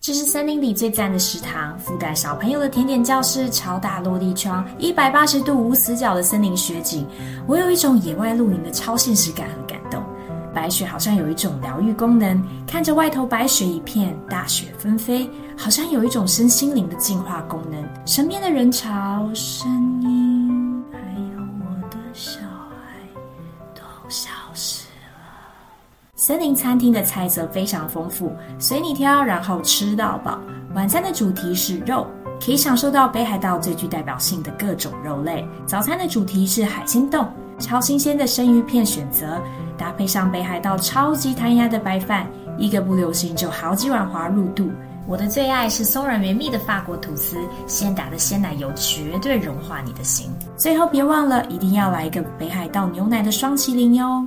这是森林里最赞的食堂，覆盖小朋友的甜点教室、超大落地窗、一百八十度无死角的森林雪景。我有一种野外露营的超现实感和感动。白雪好像有一种疗愈功能，看着外头白雪一片，大雪纷飞，好像有一种身心灵的净化功能。身边的人潮、声音，还有我的小孩，都消失。森林餐厅的菜色非常丰富，随你挑，然后吃到饱。晚餐的主题是肉，可以享受到北海道最具代表性的各种肉类。早餐的主题是海鲜冻，超新鲜的生鱼片选择，搭配上北海道超级弹牙的白饭，一个不留心就好几碗滑入肚。我的最爱是松软绵密的法国吐司，鲜打的鲜奶油绝对融化你的心。最后别忘了，一定要来一个北海道牛奶的双麒麟哟。